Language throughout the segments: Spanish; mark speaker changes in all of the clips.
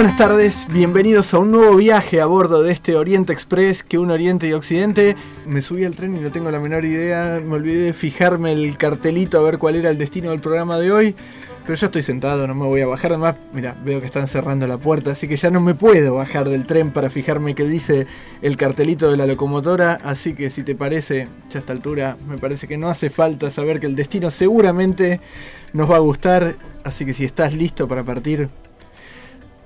Speaker 1: Buenas tardes, bienvenidos a un nuevo viaje a bordo de este Oriente Express que un Oriente y Occidente. Me subí al tren y no tengo la menor idea, me olvidé de fijarme el cartelito a ver cuál era el destino del programa de hoy. Pero yo estoy sentado, no me voy a bajar. Además, mira, veo que están cerrando la puerta, así que ya no me puedo bajar del tren para fijarme qué dice el cartelito de la locomotora. Así que si te parece, ya a esta altura, me parece que no hace falta saber que el destino seguramente nos va a gustar. Así que si estás listo para partir,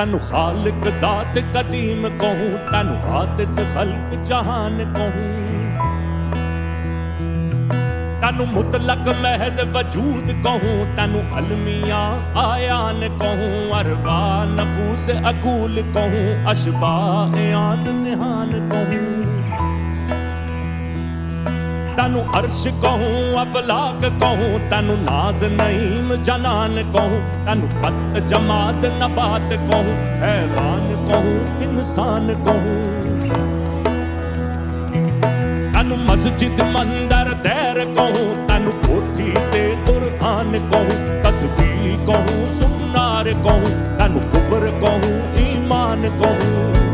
Speaker 2: तनु खालिक जात कदीम कहूँ, तनु हादिस खल्क जहान कहूँ। तनु मुतलक महज वजूद कहूँ, तनु अलमिया आयान कहूँ, अरवा नफूस अकूल कहूँ अशबा आन निहान कहूँ। ਤੈਨੂੰ ਅਰਸ਼ ਕਹੂੰ ਅਫਲਾਕ ਕਹੂੰ, ਤੈਨੂੰ ਨਾਜ਼ ਨਈਮ ਜਨਾਨ ਕਹੂੰ, ਤੈਨੂੰ ਪਤ ਜਮਾਤ ਨਬਾਤ ਕਹੂੰ ਹੈਵਾਨ ਕਹੂੰ, ਇਨਸਾਨ ਕਹੂੰ। ਤੈਨੂੰ ਮਸਜਿਦ ਮੰਦਰ ਦੇਰ ਕਹੂੰ, ਤੈਨੂੰ ਕੋਠੀ ਤੇ ਤੁਰਾਨ ਕਹੂੰ ਤਸਬੀਹ ਕਹੂੰ, ਸੁਨਾਰ ਕਹੂੰ, ਤੈਨੂੰ ਕੁਬਰ ਕਹੂੰ, ਈਮਾਨ ਕਹੂੰ।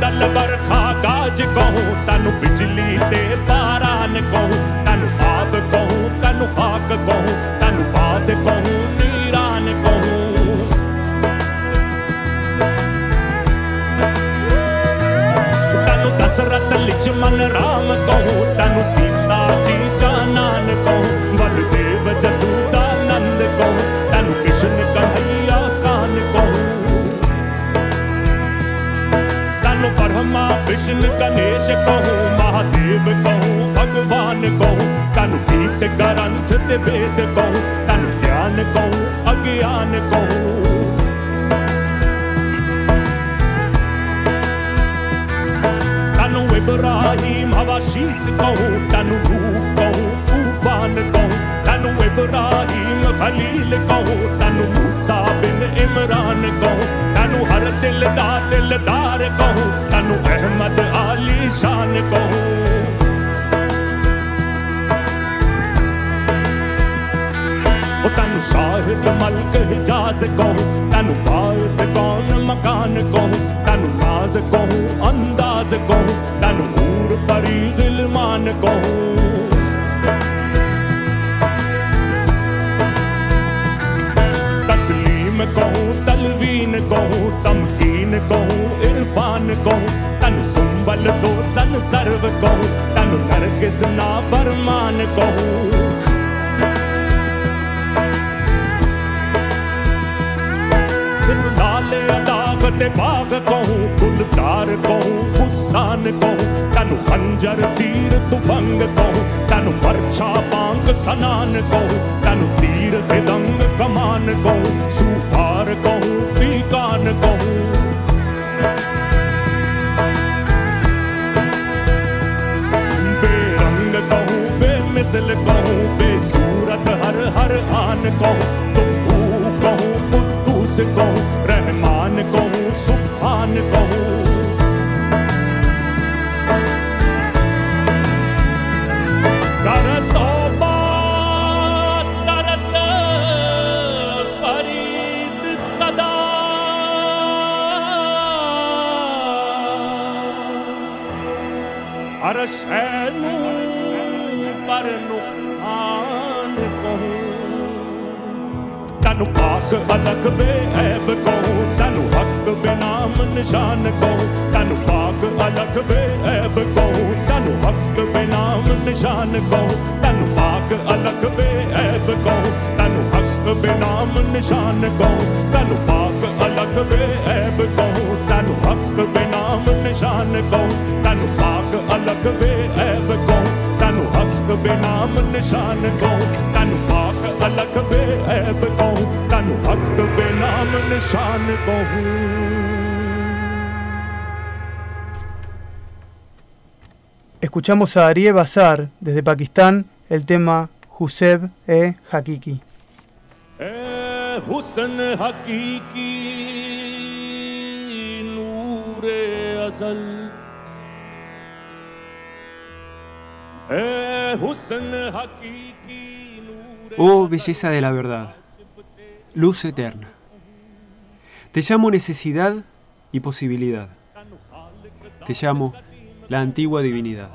Speaker 2: ਦਲ ਬਰਖਾ ਗਾਜ ਕਹੂੰ, ਤੈਨੂੰ ਬਿਜਲੀ ਤੇ ਬਾਰਾਨ ਕਹੂੰ, ਤੈਨੂੰ ਆਬ ਕਹੂੰ, ਤੈਨੂੰ ਹਾਕ ਕਹੂੰ, ਤੈਨੂੰ ਬਾਦ ਕਹੂੰ ਨੀਰਾਨ ਕਹੂੰ। ਮਨ ਰਾਮ ਕਹੂੰ, ਤੈਨੂੰ ਸੀ ब्रह्मा विष्णु गणेश कहूं महादेव कहूं भगवान कहूं तनु गीत ग्रंथ ते वेद कहूं तनु ज्ञान कहूं अज्ञान कहूं तनु इब्राहिम हवा शीस कहूं तनु रूप कहूं तूफान कहूं तनु इब्राहिम खलील कहूँ, तनु मूसा बिन इमरान कहूँ, तनु हर दिल दा दिलदार कहूँ, तनु अहमद आली शान कहूँ। तनु शाहिद मल्क हिजाज कहूँ, तनु बायस कौन मकान कहूँ, तनु नाज कहूँ, अंदाज कहूँ, तनु नूर परी गिलमान कहूँ। कहूं तमकीन कहूं इरफान कहूं तनु सुंबल सो सन सर्व कहूं तनु नरगिस ना फरमान कहूं नाले अदाग ते बाग कहूं गुलजार कहूं बुस्तान कहूं तनु खंजर तीर तुफंग कहूं तनु मरछा बांग सनान कहूं तनु तीर फिदंग कमान कहूँ, सूफार कहूँ, पीकान कहूँ। बेरंग कहूँ, बेमिसल कहूँ, बेसूरत हर हर आन कहूँ तुम कहूँ, कुद्दूस कहूँ, रहमान कहूँ सुभान कहूँ। कर ਹਰ ਸ਼ੈ ਨੂੰ ਪਰ ਨੁਕਸਾਨ ਕਹੂੰ। ਤੈਨੂੰ ਪਾਕ ਅਲਖ ਬੇਅਬ ਕਹੂੰ, ਤੈਨੂੰ ਹੱਕ ਬਨਾਮ ਨਿਸ਼ਾਨ ਕਹੂੰ। ਤੈਨੂੰ ਪਾਕ ਅਲਖ ਬੇਅਬ ਕਹੂੰ, ਤੈਨੂੰ ਹੱਕ ਬਨਾਮ ਨਿਸ਼ਾਨ ਕਹੂੰ। ਤੈਨੂੰ ਪਾਕ ਅਲਖ ਬੇਅਬ ਕਹੂੰ, ਤੈਨੂੰ ਹੱਕ ਬਨਾਮ ਨਿਸ਼ਾਨ ਕਹੂੰ। ਤੈਨੂੰ ਪਾਕ ਅਲਖ ਬੇਅਬ ਕਹੂੰ, ਤੈਨੂੰ ਹੱਕ ਬੇਨਾਮ
Speaker 3: Escuchamos a Arie Bazar desde Pakistán el tema Huseb e Hakiki.
Speaker 2: ازل اے حسن حقیقی نور
Speaker 4: Oh belleza de la verdad, luz eterna. Te llamo necesidad y posibilidad. Te llamo la antigua divinidad.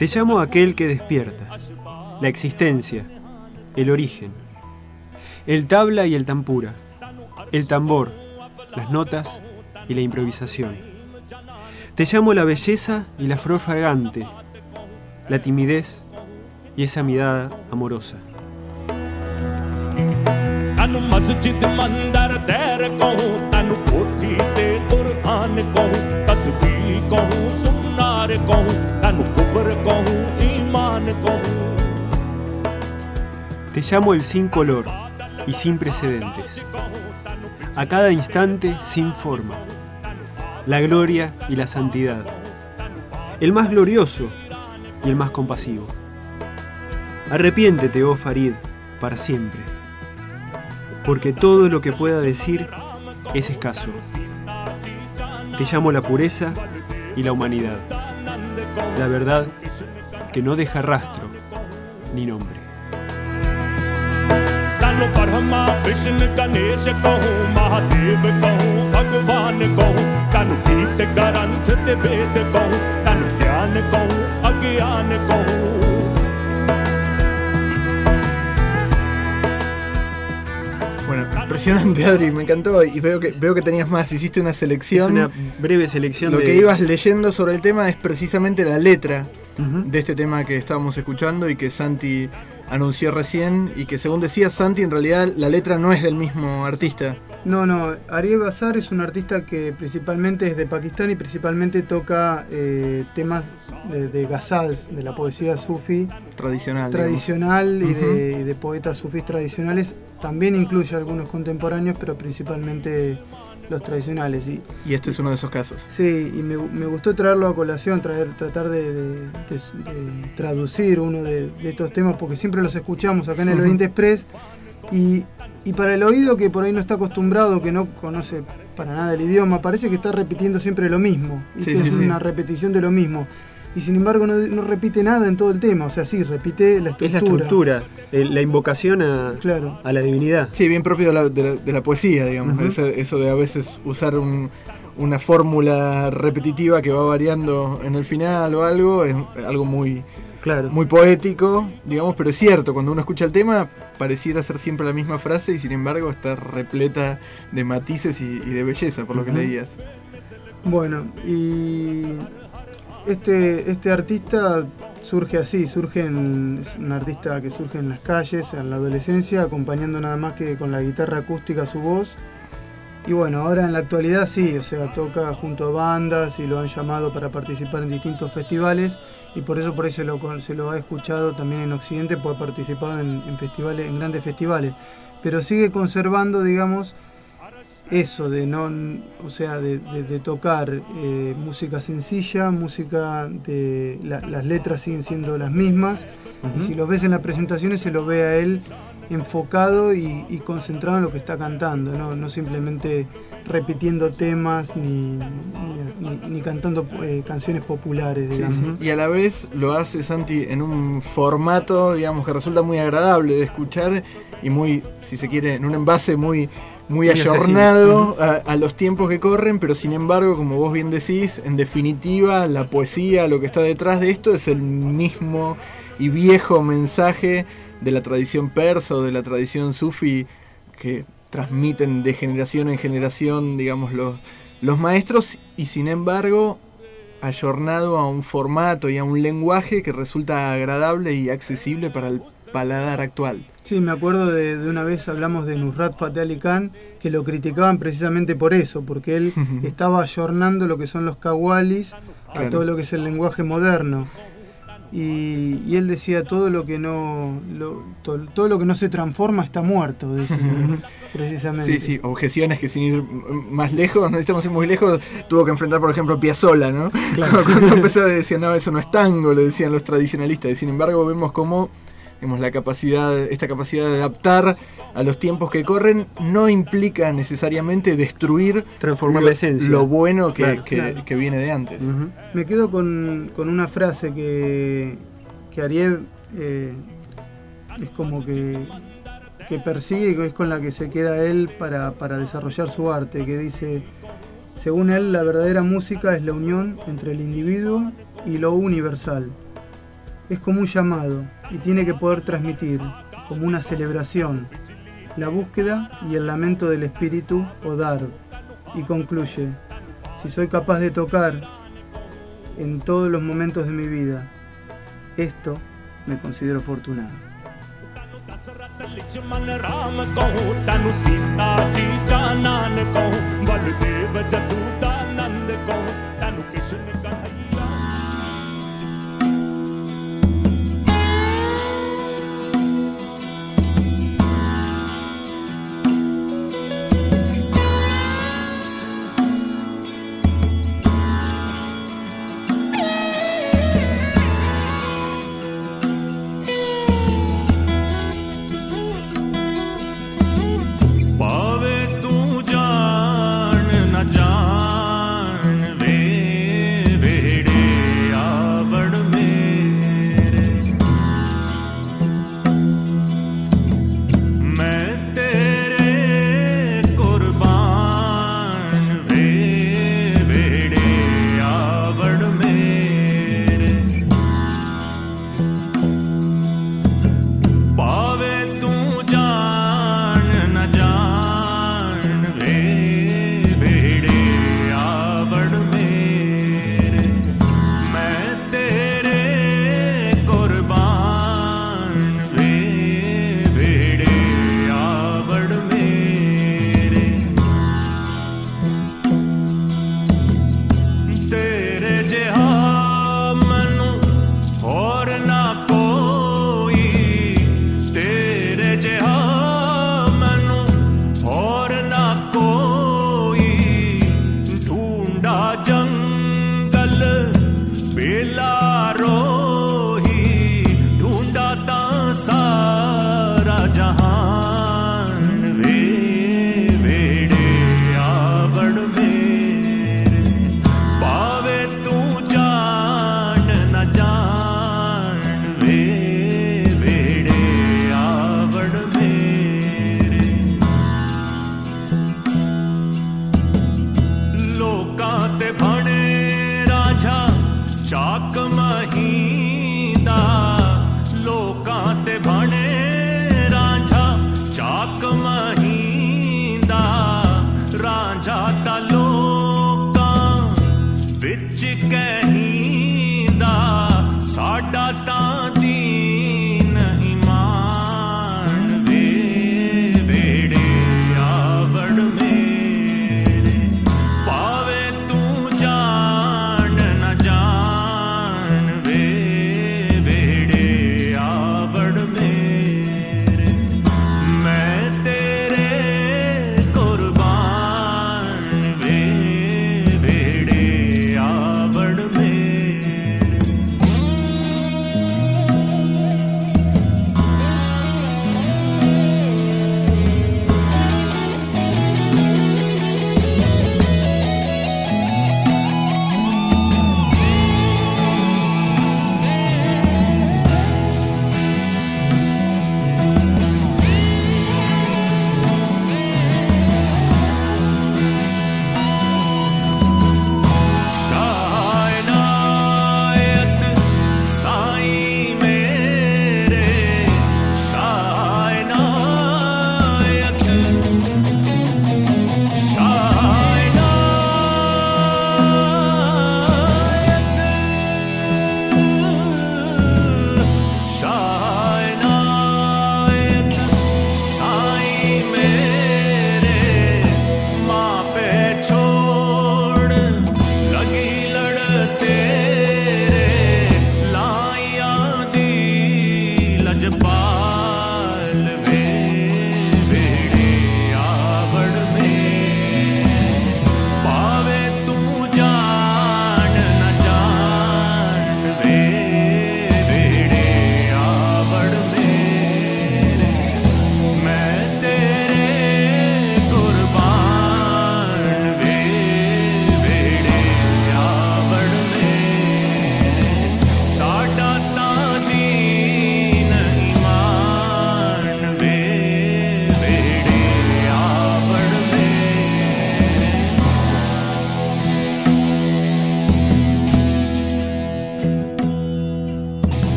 Speaker 4: Te llamo aquel que despierta, la existencia, el origen, el tabla y el tampura, el tambor, las notas y la improvisación. Te llamo la belleza y la flor fragante, la timidez y esa mirada amorosa.
Speaker 2: ਤੈਨੂੰ ਮਸਜਿਦ ਮੰਦਰ ਦੈਰ ਕਹੂੰ ਤੈਨੂੰ ਪੋਥੀ ਤੇ ਕੁਰਾਨ ਕਹੂੰ ਤਸਬੀਹ ਕਹੂੰ
Speaker 4: Te llamo el sin color y sin precedentes. A cada instante sin forma. La gloria y la santidad. El más glorioso y el más compasivo. Arrepiéntete, oh Farid, para siempre. Porque todo lo que pueda decir es escaso. Te llamo la pureza y la humanidad. La verdad que no deja rastro ni nombre.
Speaker 2: ਤੈਨੂੰ ਬ੍ਰਹਮਾ ਵਿਸ਼ਨ ਗਣੇਸ਼ ਕਹੂੰ ਮਹਾਦੇਵ ਕਹੂੰ ਭਗਵਾਨ ਕਹੂੰ ਤੈਨੂੰ ਗੀਤ ਗ੍ਰੰਥ ਤੇ ਵੇਦ ਕਹੂੰ ਤੈਨੂੰ ਗਿਆਨ ਕਹੂੰ ਅਗਿਆਨ ਕਹੂੰ
Speaker 1: Impresionante Adri, me encantó y veo que, veo que tenías más, hiciste una
Speaker 4: Es
Speaker 1: selección.
Speaker 4: una breve selección
Speaker 1: Lo
Speaker 4: de...
Speaker 1: que ibas leyendo sobre el tema es precisamente la letra de este tema que estábamos escuchando y que Santi anunció recién y que según decía Santi en realidad la letra no es del mismo artista.
Speaker 3: No, no, Ariel Bazar es un artista que principalmente es de Pakistán y principalmente toca eh, temas de, de ghazals, de la poesía sufi
Speaker 1: Tradicional.
Speaker 3: tradicional y, de,
Speaker 1: Ujú.
Speaker 3: y de poetas sufís tradicionales. También incluye algunos contemporáneos, pero principalmente los tradicionales. Y,
Speaker 1: Y este es uno de esos casos.
Speaker 3: sí, y me, me gustó traerlo a colación, traer, tratar de, traducir uno de, estos temas, porque siempre los escuchamos acá en el
Speaker 1: Ujú.
Speaker 3: Oriente Express. Y, y para el oído que por ahí no está acostumbrado, que no conoce para nada el idioma, parece que está repitiendo siempre lo mismo. Y
Speaker 1: Sí,
Speaker 3: es
Speaker 1: sí.
Speaker 3: una repetición de lo mismo. Y sin embargo no, no repite nada en todo el tema. O sea, sí, repite la
Speaker 4: Es la
Speaker 3: estructura.
Speaker 4: estructura, el- la invocación a,
Speaker 3: Claro.
Speaker 4: a la divinidad.
Speaker 1: Sí, bien propio de la, de la- de la poesía, digamos. Eso de a veces usar un- una fórmula repetitiva que va variando en el final o algo, es algo muy,
Speaker 4: Claro.
Speaker 1: muy poético, digamos, pero es cierto, cuando uno escucha el tema pareciera ser siempre la misma frase y sin embargo está repleta de matices y, y de belleza, por lo que leías.
Speaker 3: Bueno, y este, este artista surge así, surge en, es un artista que surge en las calles, en la adolescencia, acompañando nada más que con la guitarra acústica su voz. Y bueno, ahora en la actualidad sí, o sea, toca junto a bandas y lo han llamado para participar en distintos festivales y por eso por eso se lo, se lo ha escuchado también en Occidente, porque ha participado en, en festivales, en grandes festivales. Pero sigue conservando, digamos, eso de no, o sea, de, de- de tocar eh, música sencilla, música de la- las letras siguen siendo las mismas. Y si los ves en las presentaciones se lo ve a él enfocado y, y concentrado en lo que está cantando, no, no simplemente repitiendo temas ni, ni-
Speaker 5: ni, ni cantando eh, canciones populares, digamos.
Speaker 1: sí. Y a la vez lo hace Santi en un formato, digamos, que resulta muy agradable de escuchar y muy, si se quiere, en un envase muy, muy
Speaker 4: Muy
Speaker 1: ayornado a, a los tiempos que corren, pero sin embargo, como vos bien decís, en definitiva, la poesía, lo que está detrás de esto es el mismo y viejo mensaje de la tradición persa o de la tradición sufi que transmiten de generación en generación, digamos, los, los maestros y sin embargo ayornado a un formato y a un lenguaje que resulta agradable y accesible para el paladar actual.
Speaker 5: Sí, me acuerdo de, de una vez hablamos de Nusrat Fateh Ali Khan, que lo criticaban precisamente por eso, porque él estaba ayornando lo que son los kawalis a todo lo que es el lenguaje moderno. Y, y él decía todo lo que no lo- to- todo lo que no se transforma está muerto, decía, precisamente.
Speaker 1: Sí, sí, objeciones que sin ir más lejos, no necesitamos ir muy lejos, tuvo que enfrentar, por ejemplo, Piazzolla, ¿no? Cuando empezó a decir, no, eso no es tango, lo decían los tradicionalistas. Y sin embargo, vemos cómo vemos la capacidad, esta capacidad de adaptar a los tiempos que corren no implica necesariamente destruir
Speaker 4: Transformar
Speaker 1: lo,
Speaker 4: la esencia.
Speaker 1: lo bueno que,
Speaker 4: Claro.
Speaker 1: que-
Speaker 5: Claro.
Speaker 1: que viene de antes.
Speaker 5: Me quedo con, con una frase que, que Ariel eh, es como que, que persigue es con la que se queda él para, para desarrollar su arte, que dice, según él, la verdadera música es la unión entre el individuo y lo universal. Es como un llamado y tiene que poder transmitir, como una celebración, la búsqueda y el lamento del espíritu o dar. Y concluye, si soy capaz de tocar en todos los momentos de mi vida. Esto me considero afortunado.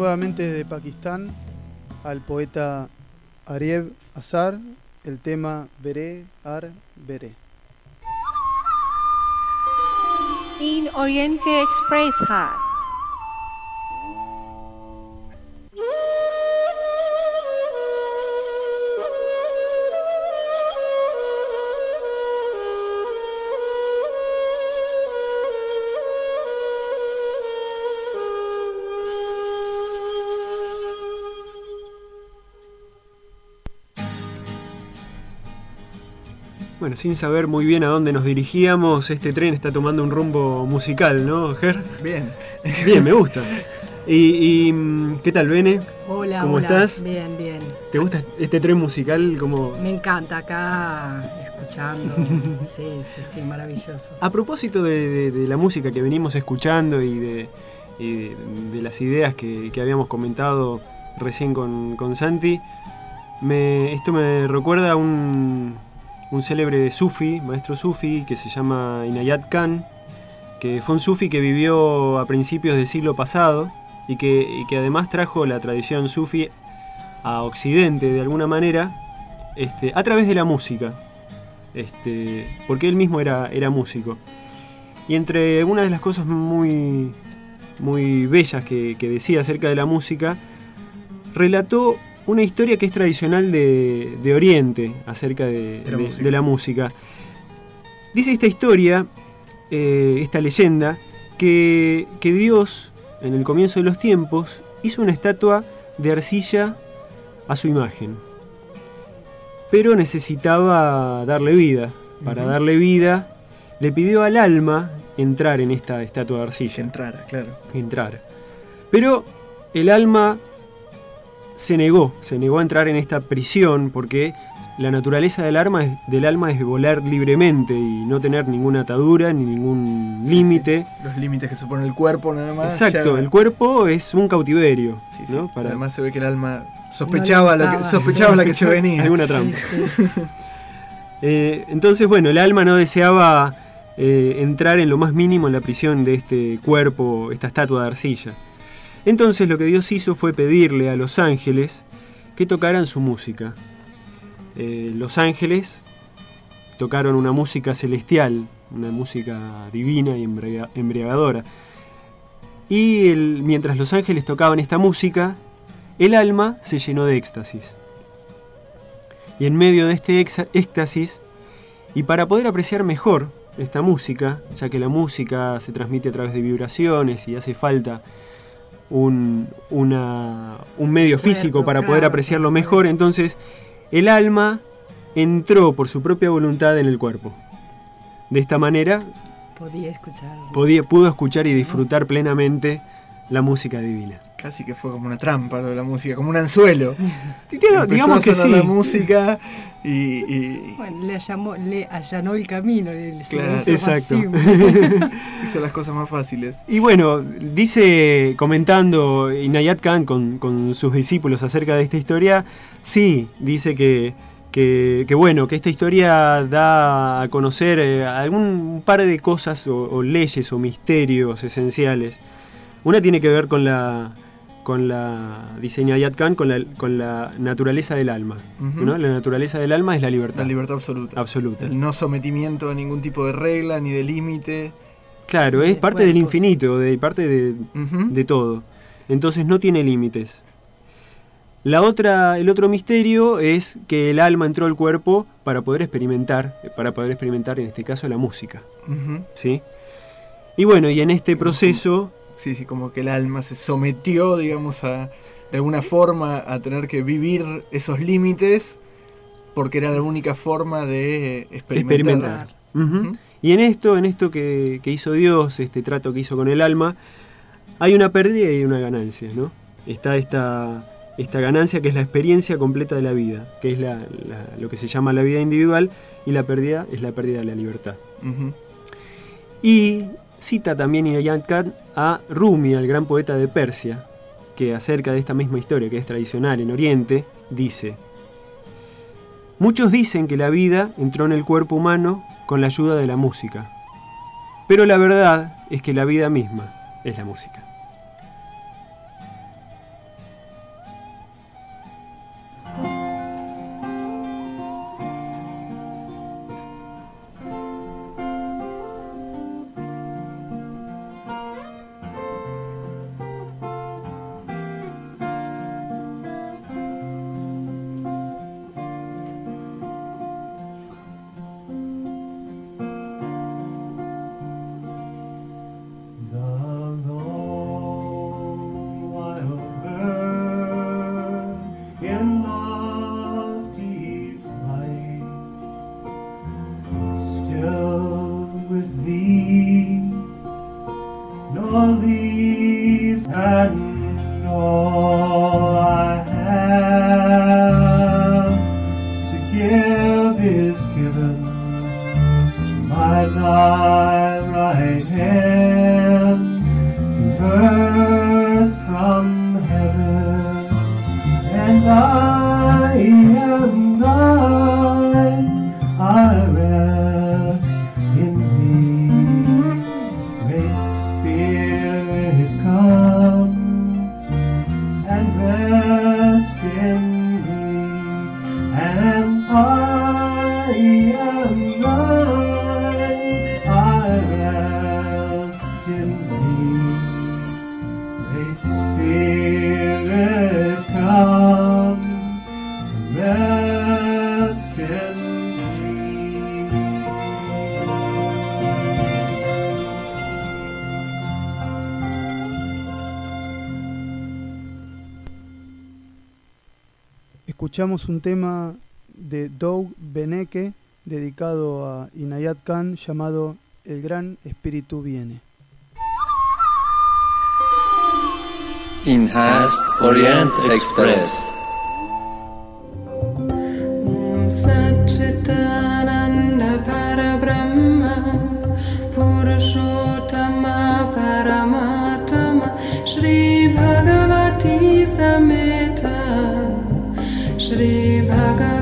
Speaker 3: Nuevamente desde Pakistán al poeta Ariev Azar el tema Veré, Ar, Veré.
Speaker 6: In Oriente Express has
Speaker 4: Bueno, sin saber muy bien a dónde nos dirigíamos, este tren está tomando un rumbo musical, ¿no, Ger?
Speaker 1: Bien.
Speaker 4: Bien, me gusta. ¿Y, mm, qué tal, Bene?
Speaker 7: Hola,
Speaker 4: ¿Cómo
Speaker 7: hola.
Speaker 4: estás?
Speaker 7: Bien, bien.
Speaker 4: ¿Te gusta este tren musical como
Speaker 7: Me encanta acá escuchando. sí, sí, sí, maravilloso.
Speaker 4: A propósito de, de- de la música que venimos escuchando y de, y de- de las ideas que, que habíamos comentado recién con, con Santi, me- esto me recuerda a un, un célebre sufi, maestro sufi, que se llama Inayat Khan, que fue un sufi que vivió a principios del siglo pasado y que, que además trajo la tradición sufi a Occidente de alguna manera este, a través de la música este, porque él mismo era, era músico. Y entre una de las cosas muy, muy bellas que decía acerca de la música, relató una historia que es tradicional de, de Oriente acerca de,
Speaker 1: De la
Speaker 4: de-
Speaker 1: música.
Speaker 4: de la música. Dice esta historia, eh, esta leyenda, que, que Dios, en el comienzo de los tiempos, hizo una estatua de arcilla a su imagen pero necesitaba darle vida. Para darle vida, le pidió al alma entrar en esta estatua de
Speaker 1: Que
Speaker 4: arcilla.
Speaker 1: entrara, claro.
Speaker 4: Entrar. Pero el alma se negó, se negó a entrar en esta prisión porque la naturaleza del, alma es, del alma es volar libremente y no tener ninguna atadura ni ningún límite.
Speaker 1: Los límites que supone el cuerpo nada más.
Speaker 4: Exacto,
Speaker 1: ya-
Speaker 4: el cuerpo es un cautiverio.
Speaker 1: Sí, sí.
Speaker 4: ¿no? Para
Speaker 1: Además se ve que el alma sospechaba, lo que, sospechaba la que se venía.
Speaker 4: alguna trampa.
Speaker 7: Sí, sí.
Speaker 4: Eh, entonces, bueno, el alma no deseaba eh, entrar en lo más mínimo en la prisión de este cuerpo, esta estatua de arcilla. Entonces lo que Dios hizo fue pedirle a los ángeles que tocaran su música. Eh, los ángeles tocaron una música celestial, una música divina y embriaga- embriagadora. Y mientras los ángeles tocaban esta música, el alma se llenó de éxtasis. Y en medio de este éxtasis, y para poder apreciar mejor esta música, ya que la música se transmite a través de vibraciones y hace falta un, una- un medio físico para poder apreciarlo mejor, entonces el alma entró por su propia voluntad en el cuerpo. De esta manera
Speaker 7: Podía escuchar.
Speaker 4: podía, pudo escuchar y disfrutar plenamente la música divina.
Speaker 1: Casi que fue como una trampa lo de la música, como un anzuelo.
Speaker 4: Digamos,
Speaker 1: Empezó
Speaker 4: digamos
Speaker 1: a
Speaker 4: que
Speaker 1: sonar
Speaker 4: sí.
Speaker 1: la música y, y
Speaker 7: Bueno, le, llamó, le allanó el camino.
Speaker 1: Claro.
Speaker 4: Exacto.
Speaker 1: hizo las cosas más fáciles.
Speaker 4: Y bueno, dice, comentando Inayat Khan con, con sus discípulos acerca de esta historia, sí, dice que, que, que bueno, que esta historia da a conocer eh, algún par de cosas o, o leyes o misterios esenciales. Una tiene que ver con la, con la, dice Inayat Khan, con la, con la naturaleza del alma. ¿no? La naturaleza del alma es la libertad.
Speaker 1: La libertad absoluta.
Speaker 4: absoluta.
Speaker 1: El no sometimiento a ningún tipo de regla ni de límite.
Speaker 4: Claro, es parte del
Speaker 7: cuerpos.
Speaker 4: infinito, de parte de, de todo. Entonces no tiene límites. La otra, el otro misterio es que el alma entró al cuerpo para poder experimentar, para poder experimentar en este caso la música. ¿sí? Y bueno, y en este proceso,
Speaker 1: Sí, sí, como que el alma se sometió, digamos, a de alguna forma a tener que vivir esos límites porque era la única forma de experimentar.
Speaker 4: experimentar. Y en esto, en esto que, que hizo Dios, este trato que hizo con el alma, hay una pérdida y una ganancia, ¿no? Está esta, esta ganancia que es la experiencia completa de la vida, que es la- la- lo que se llama la vida individual, y la pérdida es la pérdida de la libertad. Y cita también Inayat a Rumi, al gran poeta de Persia, que acerca de esta misma historia que es tradicional en Oriente, dice, Muchos dicen que la vida entró en el cuerpo humano con la ayuda de la música, pero la verdad es que la vida misma es la música.
Speaker 8: and all.
Speaker 9: escuchamos un tema de Doug Beneke dedicado a Inayat Khan llamado El Gran Espíritu Viene. श्रीभाग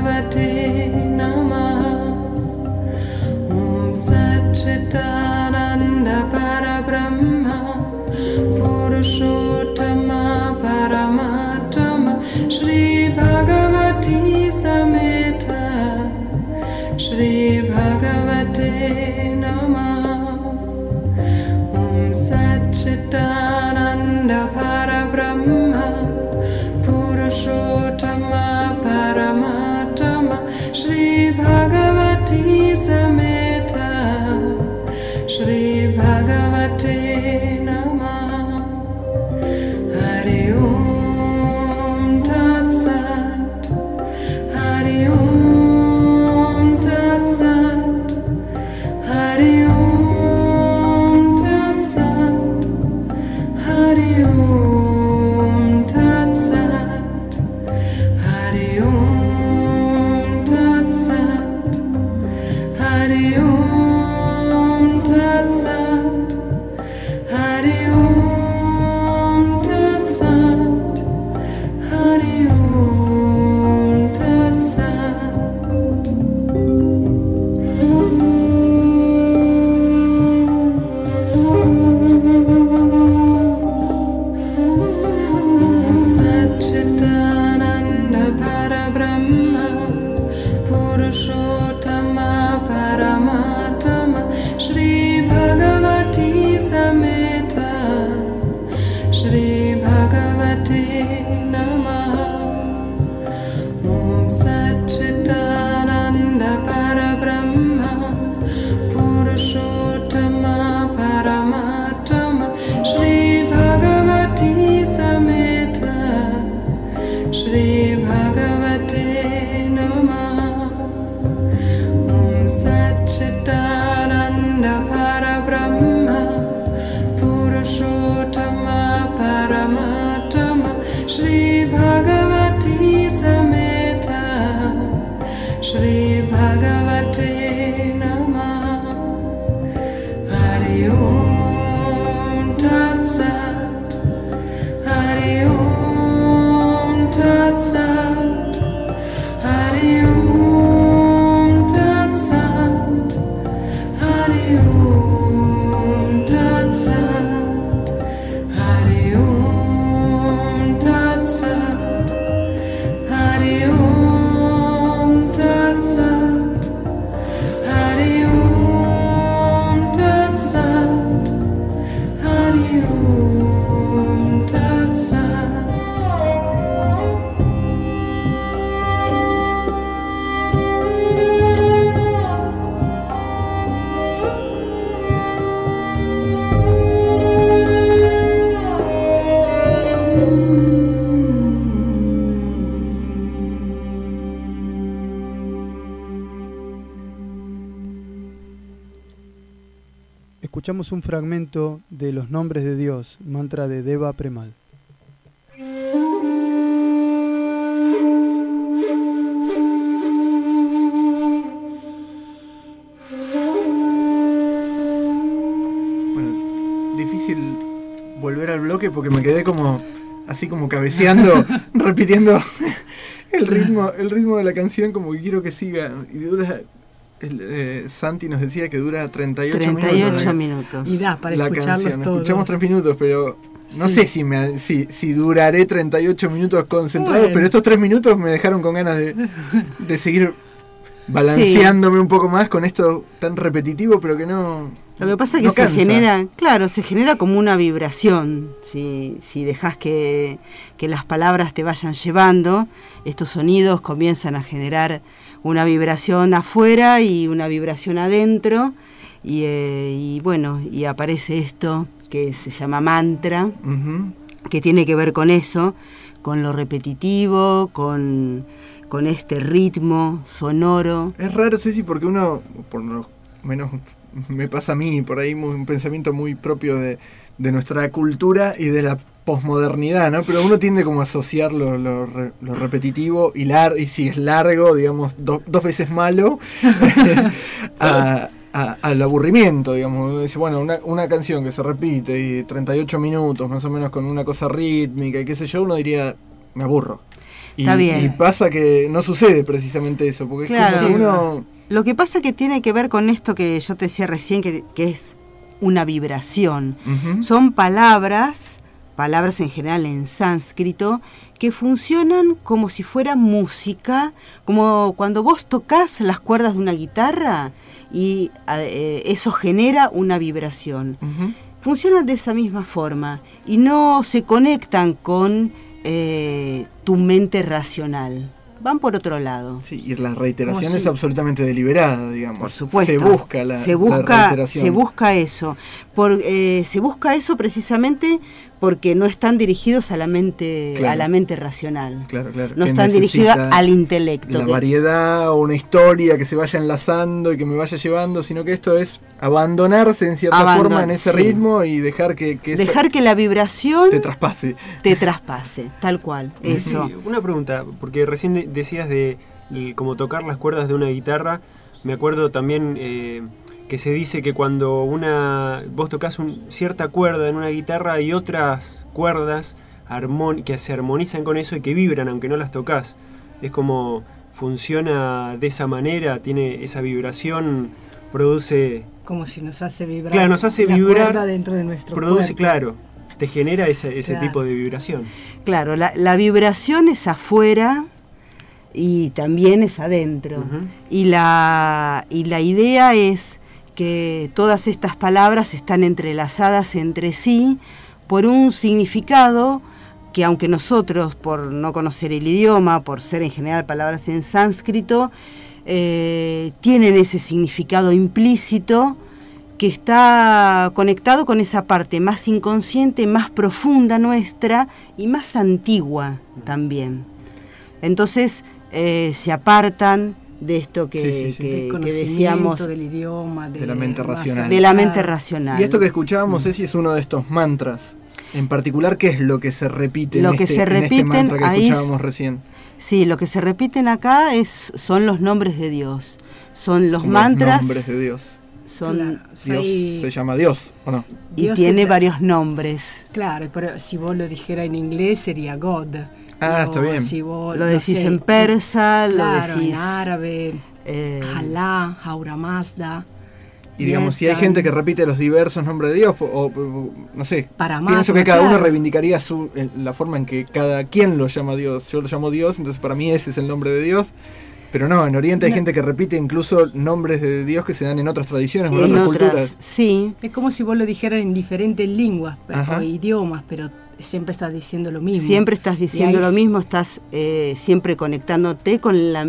Speaker 9: Un fragmento de Los Nombres de Dios, mantra de Deva Premal.
Speaker 1: Bueno, difícil volver al bloque porque me quedé como así como cabeceando, repitiendo el ritmo, el ritmo de la canción como que quiero que siga y dura el, eh, Santi nos decía que dura 38,
Speaker 7: 38
Speaker 1: minutos.
Speaker 7: minutos.
Speaker 3: Y da para
Speaker 1: la
Speaker 3: escucharlos
Speaker 1: canción.
Speaker 3: todos.
Speaker 1: Escuchamos tres minutos, pero no
Speaker 3: Sí.
Speaker 1: sé si, me, si, si duraré 38 minutos concentrados,
Speaker 3: Bueno.
Speaker 1: pero estos tres minutos me dejaron con ganas de, de seguir balanceándome un poco más con esto tan repetitivo, pero que no.
Speaker 7: Lo que pasa es que
Speaker 1: no
Speaker 7: se
Speaker 1: cansa.
Speaker 7: genera, claro, se genera como una vibración. Si, si dejas que, que las palabras te vayan llevando, estos sonidos comienzan a generar una vibración afuera y una vibración adentro. Y, eh, y bueno, y aparece esto que se llama mantra, que tiene que ver con eso, con lo repetitivo, con, con este ritmo sonoro.
Speaker 1: Es raro, Ceci, porque uno, por lo menos me pasa a mí, por ahí un pensamiento muy propio de, de nuestra cultura y de la posmodernidad, ¿no? Pero uno tiende como a asociar lo, lo re- lo repetitivo y, lar y si es largo, digamos, do- dos veces malo, a- a- al aburrimiento, digamos. Uno Dice, bueno, una, una canción que se repite y 38 minutos, más o menos con una cosa rítmica y qué sé yo, uno diría, me aburro. Y,
Speaker 7: Está bien.
Speaker 1: y pasa que no sucede precisamente eso, porque es
Speaker 7: Claro.
Speaker 1: que uno...
Speaker 7: Lo que pasa que tiene que ver con esto que yo te decía recién, que, que es una vibración. Son palabras, palabras en general en sánscrito, que funcionan como si fuera música, como cuando vos tocas las cuerdas de una guitarra y eh, eso genera una vibración.
Speaker 1: Ujú.
Speaker 7: Funcionan de esa misma forma y no se conectan con eh, tu mente racional. Van por otro lado.
Speaker 1: Sí, y la reiteración es absolutamente deliberada, digamos.
Speaker 7: Por supuesto.
Speaker 1: Se busca la,
Speaker 7: se
Speaker 1: la
Speaker 7: busca,
Speaker 1: reiteración.
Speaker 7: se busca eso. Por, eh, se busca eso precisamente porque no están dirigidos a la mente,
Speaker 1: Claro.
Speaker 7: a la mente racional.
Speaker 1: Claro, claro.
Speaker 7: No
Speaker 1: que
Speaker 7: están dirigidos al intelecto.
Speaker 1: La
Speaker 7: que-
Speaker 1: variedad o una historia que se vaya enlazando y que me vaya llevando, sino que esto es abandonarse en cierta
Speaker 7: Abandon-
Speaker 1: forma en ese
Speaker 7: sí.
Speaker 1: ritmo y dejar que,
Speaker 7: Dejar que la vibración
Speaker 1: te traspase.
Speaker 7: te traspase, tal cual. Eso.
Speaker 4: Sí, una pregunta, porque recién de- decías de como tocar las cuerdas de una guitarra, me acuerdo también eh, que se dice que cuando una vos tocas un- cierta cuerda en una guitarra hay otras cuerdas armon- que se armonizan con eso y que vibran aunque no las tocas. Es como funciona de esa manera, tiene esa vibración, produce
Speaker 3: Como si nos hace vibrar.
Speaker 4: Claro, nos hace
Speaker 3: la
Speaker 4: vibrar,
Speaker 3: cuerda dentro de nuestro
Speaker 4: produce,
Speaker 3: cuerpo.
Speaker 4: claro, te genera ese, ese
Speaker 3: Claro.
Speaker 4: tipo de vibración.
Speaker 7: Claro, la, la vibración es afuera y también es adentro. Y, la, y la idea es que todas estas palabras están entrelazadas entre sí por un significado que aunque nosotros, por no conocer el idioma, por ser en general palabras en sánscrito, eh, tienen ese significado implícito que está conectado con esa parte más inconsciente, más profunda nuestra y más antigua también. Entonces eh, se apartan de esto que,
Speaker 1: Sí, sí, sí.
Speaker 7: que- que decíamos
Speaker 3: del idioma,
Speaker 1: De la mente racional.
Speaker 7: de la mente racional.
Speaker 1: Y esto que escuchábamos, Ceci, es uno de estos mantras. En particular, ¿qué es lo que se repite
Speaker 7: Lo
Speaker 1: en,
Speaker 7: que
Speaker 1: este,
Speaker 7: se
Speaker 1: en este
Speaker 7: repiten
Speaker 1: mantra que
Speaker 7: ahí es-
Speaker 1: escuchábamos recién?
Speaker 7: Sí, lo que se repiten acá es, son los nombres de Dios. Son los
Speaker 1: Como
Speaker 7: mantras.
Speaker 1: nombres de Dios.
Speaker 7: Son,
Speaker 3: Claro,
Speaker 1: Dios
Speaker 3: sí.
Speaker 1: se llama Dios, ¿o no?
Speaker 7: y
Speaker 3: Dios
Speaker 7: tiene
Speaker 3: es-
Speaker 7: varios nombres.
Speaker 3: Claro, pero si vos lo dijera en inglés sería God.
Speaker 1: Ah, está bien.
Speaker 3: si vos,
Speaker 7: Lo
Speaker 3: no
Speaker 7: decís
Speaker 3: sé,
Speaker 7: en persa, lo decís.
Speaker 3: en árabe,
Speaker 7: eh,
Speaker 3: Alá, Haura Mazda.
Speaker 1: Y digamos, si hay gente que repite los diversos nombres de Dios, o, o- no sé,
Speaker 3: Para
Speaker 1: pienso
Speaker 3: más,
Speaker 1: que cada uno reivindicaría su, la forma en que cada quien lo llama Dios. Yo lo llamo Dios, entonces para mí ese es el nombre de Dios. Pero no, en Oriente hay
Speaker 3: No.
Speaker 1: gente que repite incluso nombres de Dios que se dan en otras tradiciones o en otras
Speaker 7: otras,
Speaker 1: culturas.
Speaker 7: sí,
Speaker 3: Es como si vos lo dijeras en diferentes lenguas o idiomas, pero siempre estás diciendo lo mismo.
Speaker 7: siempre estás diciendo lo mismo, estás eh, siempre conectándote con la,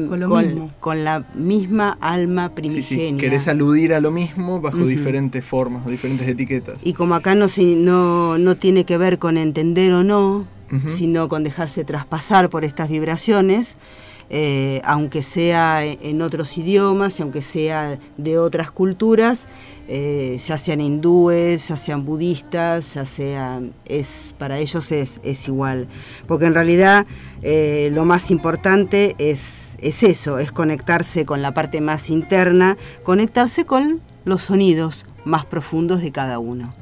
Speaker 3: Con
Speaker 7: la misma alma primigenia.
Speaker 1: sí, querés aludir a lo mismo bajo diferentes formas o diferentes etiquetas.
Speaker 7: Y como acá no, se- no, no tiene que ver con entender o no, sino con dejarse traspasar por estas vibraciones, eh, aunque sea en otros idiomas y aunque sea de otras culturas, eh, ya sean hindúes, ya sean budistas, ya sean, es, para ellos es, es igual. Porque en realidad eh, lo más importante es, es eso, es conectarse con la parte más interna, conectarse con los sonidos más profundos de cada uno.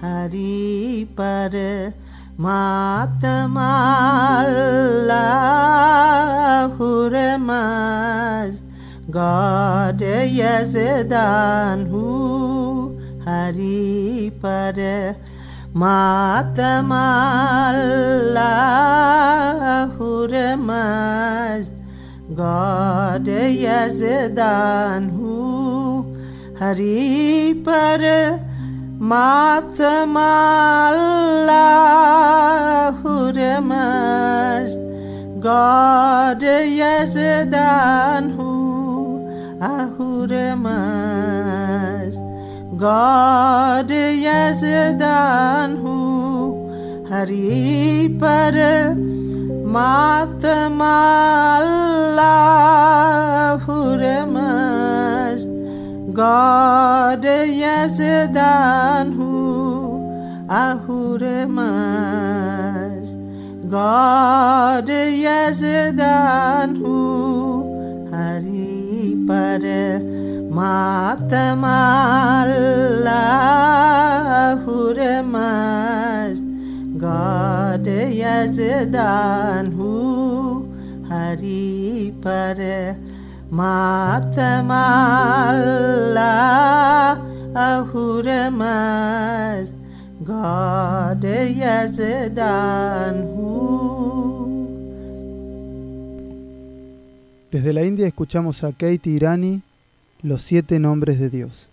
Speaker 7: hari para Maptamallahu remast God Yazidan who hari para Maptamallahu remast God Yazidan who hari para Matamallahur Majd, God Yazidanhu Ahur Majd, God Yazidanhu Hari Par Matamallahur Majd. God yezedanhu ahuremas God yezedanhu haripare matamalla ahuremas God yezedanhu haripare Para Matmalahurmast God Yazdanhu
Speaker 3: Desde la India escuchamos a Katie Irani, Los siete nombres de Dios.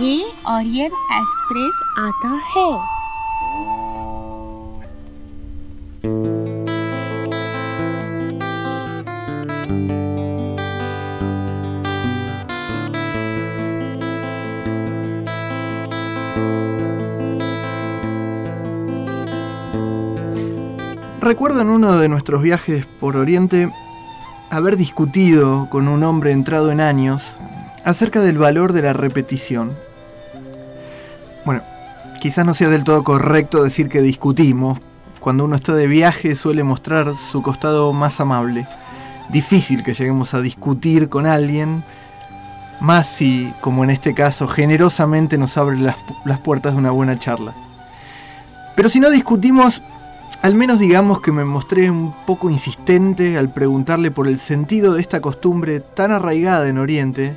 Speaker 6: ये Orion express आता है
Speaker 1: De nuestros viajes por Oriente haber discutido con un hombre entrado en años acerca del valor de la repetición. Bueno, quizás no sea del todo correcto decir que discutimos. Cuando uno está de viaje suele mostrar su costado más amable. Difícil que lleguemos a discutir con alguien, más si, como en este caso, generosamente nos abre las, las puertas de una buena charla. Pero si no discutimos, al menos digamos que me mostré un poco insistente al preguntarle por el sentido de esta costumbre tan arraigada en Oriente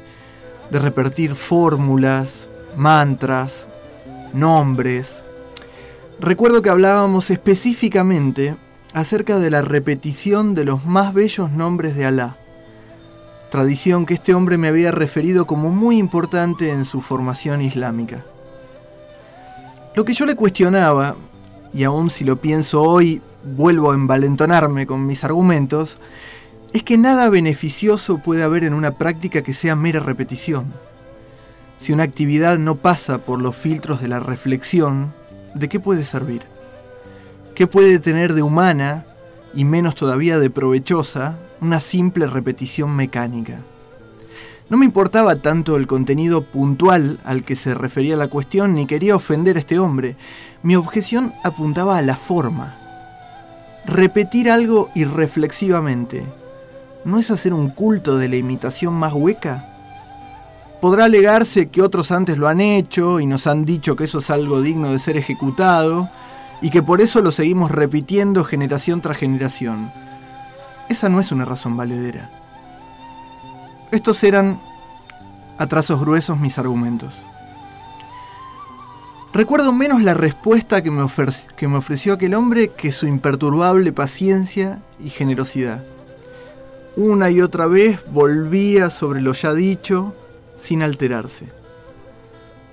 Speaker 1: de repetir fórmulas, mantras, nombres. Recuerdo que hablábamos específicamente acerca de la repetición de los más bellos nombres de Alá, tradición que este hombre me había referido como muy importante en su formación islámica. Lo que yo le cuestionaba, y aun si lo pienso hoy, vuelvo a envalentonarme con mis argumentos, es que nada beneficioso puede haber en una práctica que sea mera repetición. Si una actividad no pasa por los filtros de la reflexión, ¿de qué puede servir? ¿Qué puede tener de humana, y menos todavía de provechosa, una simple repetición mecánica? No me importaba tanto el contenido puntual al que se refería la cuestión, ni quería ofender a este hombre. Mi objeción apuntaba a la forma. Repetir algo irreflexivamente, ¿no es hacer un culto de la imitación más hueca? Podrá alegarse que otros antes lo han hecho y nos han dicho que eso es algo digno de ser ejecutado y que por eso lo seguimos repitiendo generación tras generación. Esa no es una razón valedera. Estos eran a trazos gruesos mis argumentos. Recuerdo menos la respuesta que me, ofreció aquel hombre que su imperturbable paciencia y generosidad. Una y otra vez volvía sobre lo ya dicho sin alterarse.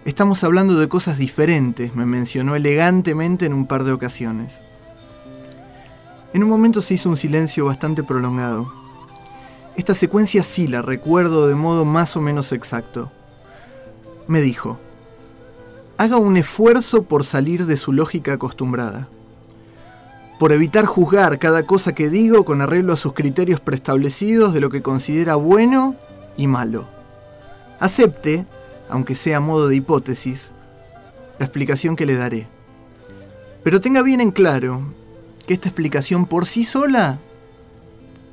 Speaker 1: Estamos hablando de cosas diferentes, me mencionó elegantemente en un par de ocasiones. En un momento se hizo un silencio bastante prolongado. Esta secuencia sí la recuerdo de modo más o menos exacto. Me dijo, haga un esfuerzo por salir de su lógica acostumbrada, por evitar juzgar cada cosa que digo con arreglo a sus criterios preestablecidos de lo que considera bueno y malo. Acepte, aunque sea a modo de hipótesis, la explicación que le daré. Pero tenga bien en claro que esta explicación por sí sola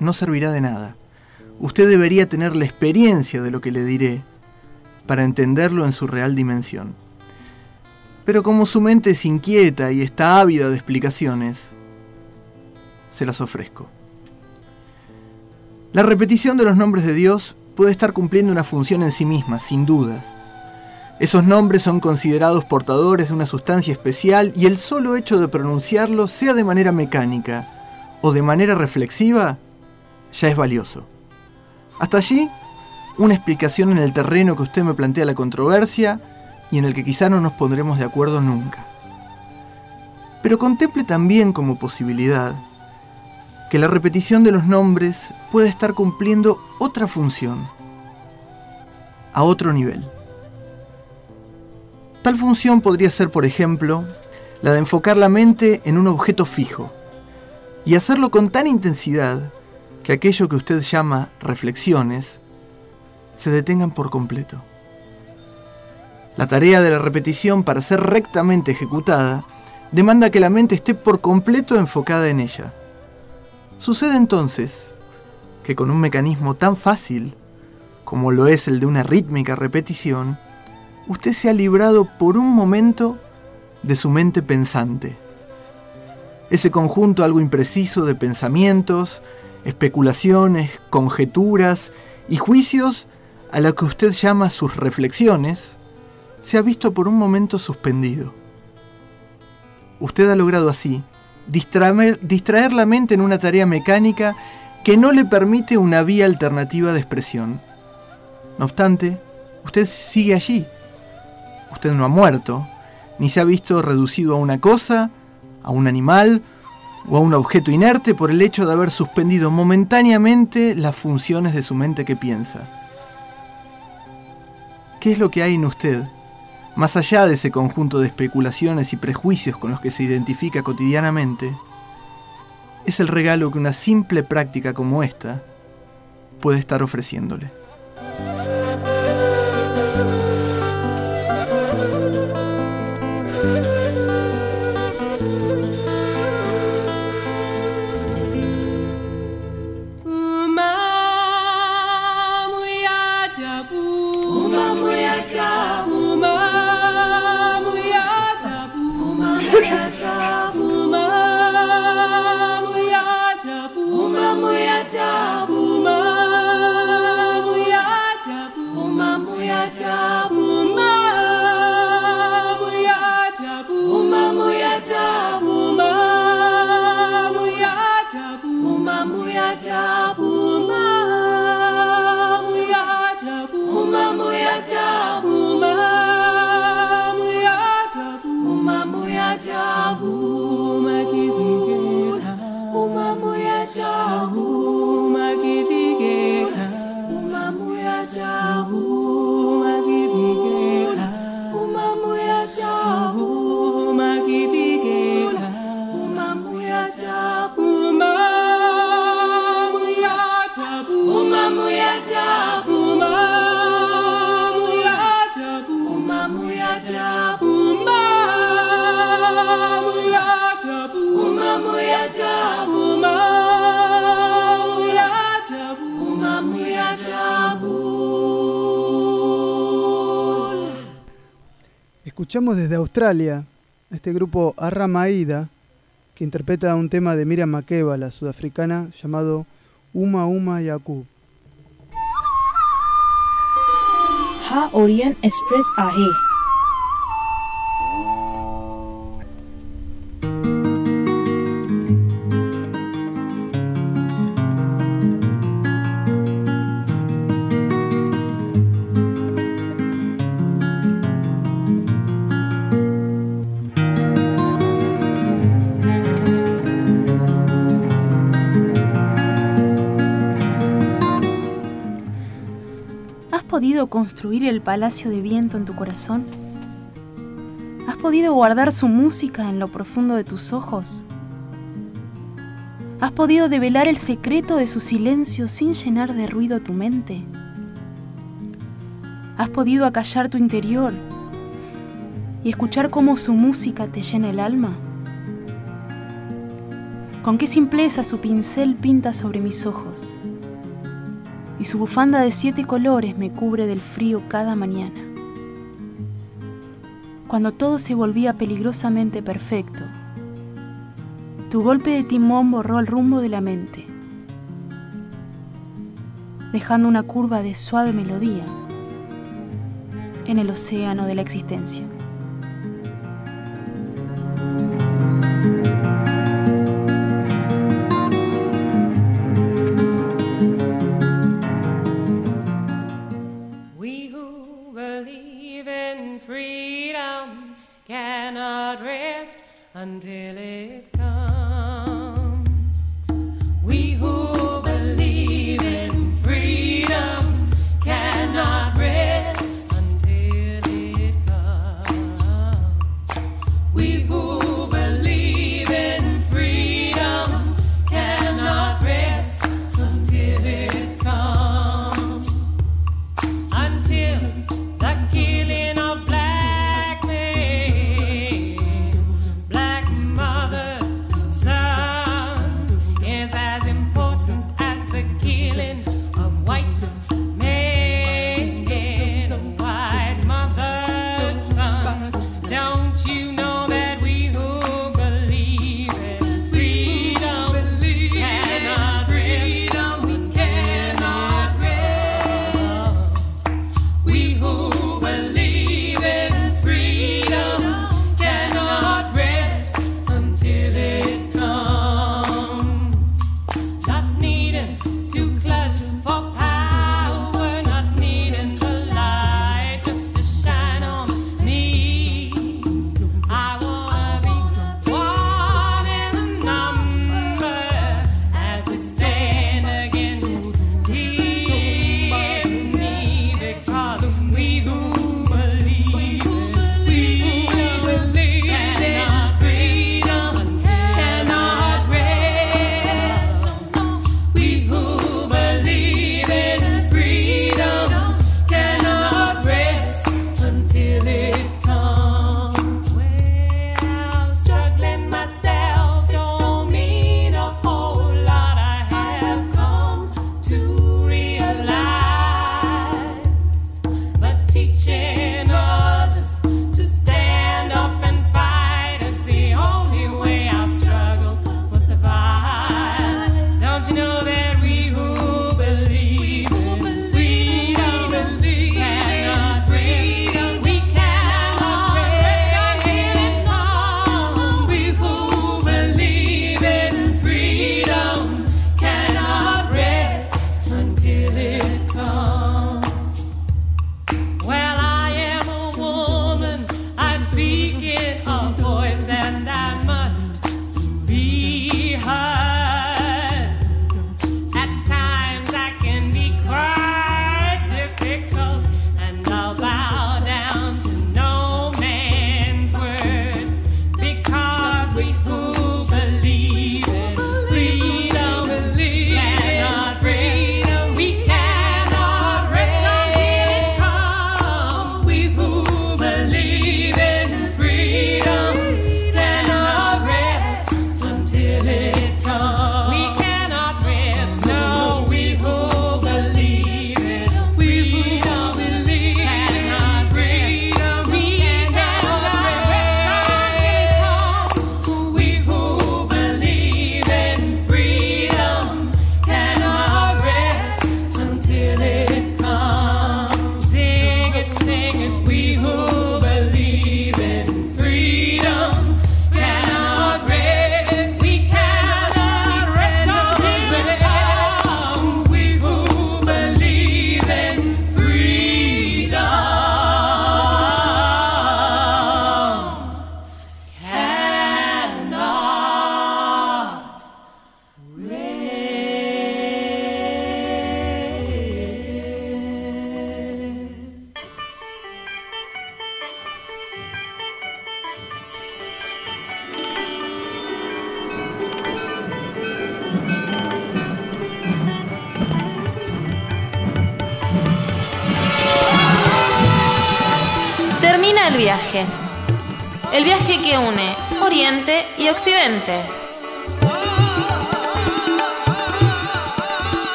Speaker 1: no servirá de nada. Usted debería tener la experiencia de lo que le diré para entenderlo en su real dimensión. Pero como su mente es inquieta y está ávida de explicaciones, se las ofrezco. La repetición de los nombres de Dios puede estar cumpliendo una función en sí misma, sin dudas. Esos nombres son considerados portadores de una sustancia especial y el solo hecho de pronunciarlos, sea de manera mecánica o de manera reflexiva, ya es valioso. Hasta allí, una explicación en el terreno que usted me plantea la controversia y en el que quizá no nos pondremos de acuerdo nunca. Pero contemple también como posibilidad que la repetición de los nombres puede estar cumpliendo otra función, a otro nivel. Tal función podría ser, por ejemplo, la de enfocar la mente en un objeto fijo y hacerlo con tan intensidad que aquello que usted llama reflexiones se detengan por completo. La tarea de la repetición para ser rectamente ejecutada demanda que la mente esté por completo enfocada en ella. Sucede entonces que con un mecanismo tan fácil como lo es el de una rítmica repetición, usted se ha librado por un momento de su mente pensante. Ese conjunto algo impreciso de pensamientos, especulaciones, conjeturas y juicios a lo que usted llama sus reflexiones, se ha visto por un momento suspendido. Usted ha logrado así distraer, la mente en una tarea mecánica que no le permite una vía alternativa de expresión. No obstante, usted sigue allí. Usted no ha muerto, ni se ha visto reducido a una cosa, a un animal o a un objeto inerte por el hecho de haber suspendido momentáneamente las funciones de su mente que piensa. ¿Qué es lo que hay en usted, más allá de ese conjunto de especulaciones y prejuicios con los que se identifica cotidianamente? Es el regalo que una simple práctica como esta puede estar ofreciéndole.
Speaker 10: Uma mulher Escuchamos desde Australia este grupo Arramaida, que interpreta un tema de Miriam Makeba, la sudafricana, llamado Uma Uma Yakub.
Speaker 11: Ha Express podido construir el palacio de viento en tu corazón? ¿Has podido guardar su música en lo profundo de tus ojos? ¿Has podido develar el secreto de su silencio sin llenar de ruido tu mente? ¿Has podido acallar tu interior y escuchar cómo su música te llena el alma? Con qué simpleza su pincel pinta sobre mis ojos y su bufanda de siete colores me cubre del frío cada mañana. Cuando todo se volvía peligrosamente perfecto, tu golpe de timón borró el rumbo de la mente, dejando una curva de suave melodía en el océano de la existencia.
Speaker 10: and
Speaker 12: uh,